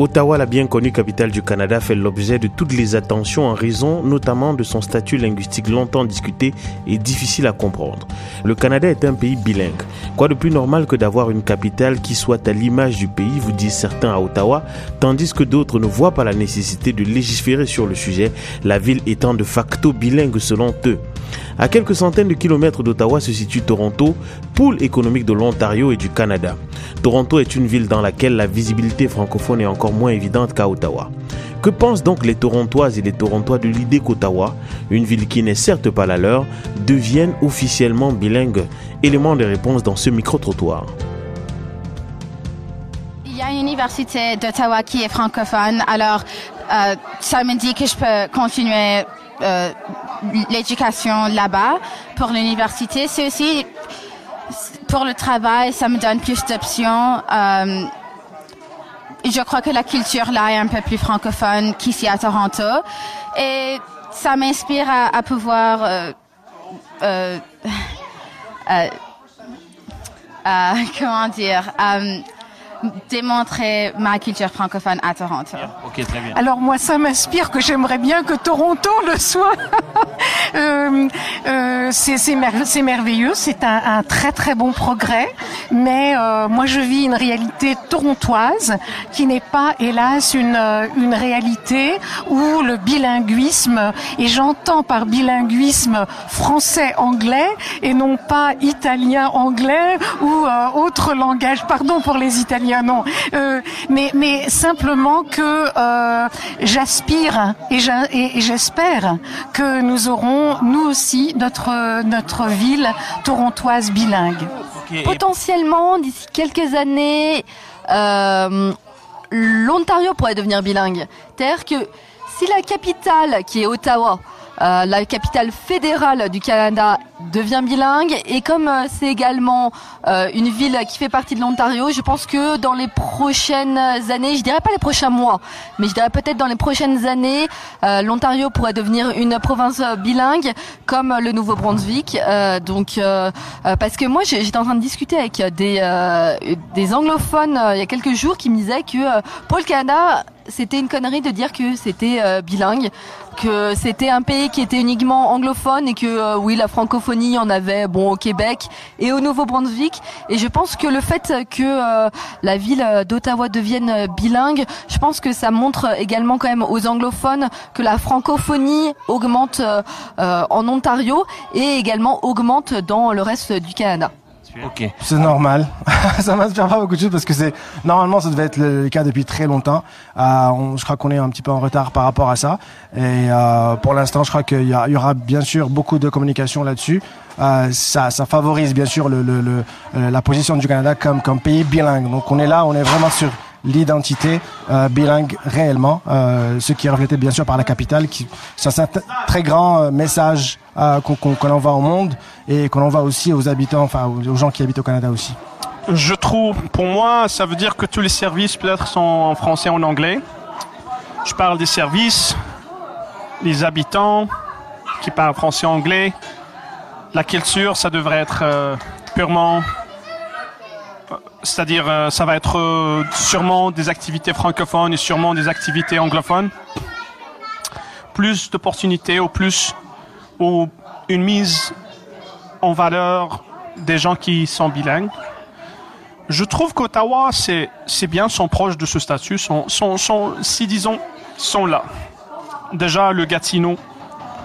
Ottawa, la bien connue capitale du Canada, fait l'objet de toutes les attentions en raison notamment de son statut linguistique longtemps discuté et difficile à comprendre. Le Canada est un pays bilingue. Quoi de plus normal que d'avoir une capitale qui soit à l'image du pays, vous disent certains à Ottawa, tandis que d'autres ne voient pas la nécessité de légiférer sur le sujet, la ville étant de facto bilingue selon eux. À quelques centaines de kilomètres d'Ottawa se situe Toronto, poule économique de l'Ontario et du Canada. Toronto est une ville dans laquelle la visibilité francophone est encore moins évidente qu'à Ottawa. Que pensent donc les Torontoises et les Torontois de l'idée qu'Ottawa, une ville qui n'est certes pas la leur, devienne officiellement bilingue? Élément de réponse dans ce micro-trottoir. Il y a une université d'Ottawa qui est francophone, alors euh, ça me dit que je peux continuer euh, l'éducation là-bas pour l'université. C'est aussi pour le travail, ça me donne plus d'options. Euh, je crois que la culture là est un peu plus francophone qu'ici à Toronto. Et ça m'inspire à, pouvoir euh, euh, comment dire démontrer ma culture francophone à Toronto. Ok, très bien. Alors moi, ça m'inspire que j'aimerais bien que Toronto le soit. euh, euh, c'est merveilleux, c'est un, un, très très bon progrès, mais euh, moi je vis une réalité torontoise qui n'est pas, hélas, une, euh, une réalité où le bilinguisme, et j'entends par bilinguisme français-anglais et non pas italien-anglais ou euh, autre langage, pardon pour les Italiens non. Euh, mais, mais simplement que j'aspire et j'espère que nous aurons, nous aussi, notre, notre ville torontoise bilingue. Potentiellement, d'ici quelques années, euh, l'Ontario pourrait devenir bilingue. C'est-à-dire que si la capitale, qui est Ottawa, euh, la capitale fédérale du Canada devient bilingue et comme euh, c'est également euh, une ville qui fait partie de l'Ontario, je pense que dans les prochaines années, je dirais pas les prochains mois, mais je dirais peut-être dans les prochaines années, l'Ontario pourrait devenir une province bilingue comme le Nouveau-Brunswick. donc parce que moi j'étais en train de discuter avec des des anglophones il y a quelques jours qui me disaient que pour le Canada c'était une connerie de dire que c'était bilingue que c'était un pays qui était uniquement anglophone et que euh, oui la francophonie en avait bon au Québec et au Nouveau-Brunswick et je pense que le fait que euh, la ville d'Ottawa devienne bilingue, je pense que ça montre également quand même aux anglophones que la francophonie augmente euh, en Ontario et également augmente dans le reste du Canada. Ok. C'est normal. ça m'inspire pas beaucoup de choses parce que c'est normalement ça devait être le cas depuis très longtemps. Euh, je crois qu'on est un petit peu en retard par rapport à ça. Et euh, pour l'instant, je crois qu'il y, y, aura bien sûr beaucoup de communication là-dessus. Euh, ça, ça favorise bien sûr le, le, le, euh, la position du Canada comme, comme pays bilingue. Donc on est là, on est vraiment sur l'identité euh, bilingue réellement, euh, ce qui est reflété bien sûr par la capitale, qui c'est un très grand euh, message euh, qu'on envoie au monde et qu'on envoie aussi aux habitants, enfin aux gens qui habitent au Canada aussi. Je trouve, pour moi, ça veut dire que tous les services peut-être sont en français et en anglais. Je parle des services, les habitants qui parlent français anglais. La culture, ça devrait être purement c'est-à-dire euh, ça va être euh, sûrement des activités francophones et sûrement des activités anglophones. Plus d'opportunités ou plus ou une mise en valeur des gens qui sont bilingues. Je trouve qu'Ottawa, c'est, bien, sont proches de ce statut, sont, sont, sont, si disons, sont là. Déjà, le Gatineau,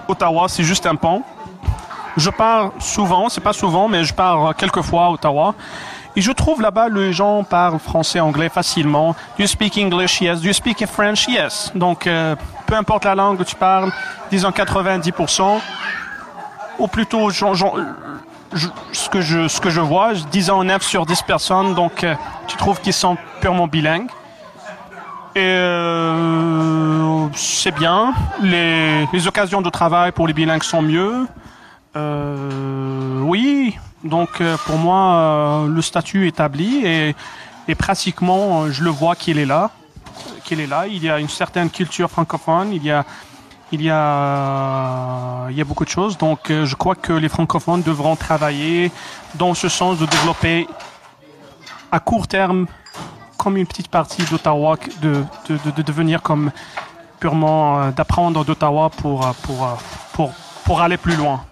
Ottawa, c'est juste un pont. Je pars souvent, c'est pas souvent, mais je pars quelques fois à Ottawa. Et je trouve là-bas, les gens parlent français, anglais facilement. Do you speak English? Yes. Do you speak French? Yes. Donc, euh, peu importe la langue que tu parles, disons 90%, ou plutôt, je, ce que je, ce que je vois, disons 9 sur 10 personnes, donc euh, tu trouves qu'ils sont purement bilingues. Et euh, c'est bien. Les, les occasions de travail pour les bilingues sont mieux. Euh, oui, donc euh, pour moi, euh, le statut établi et, et pratiquement, euh, je le vois qu'il est là, qu'il est là. Il y a une certaine culture francophone, il y a il y a, il y a beaucoup de choses. Donc, je crois que les francophones devront travailler dans ce sens de développer à court terme comme une petite partie d'Ottawa, de, de, de, de devenir comme purement euh, d'apprendre d'Ottawa pour, euh, pour, euh, pour, pour aller plus loin.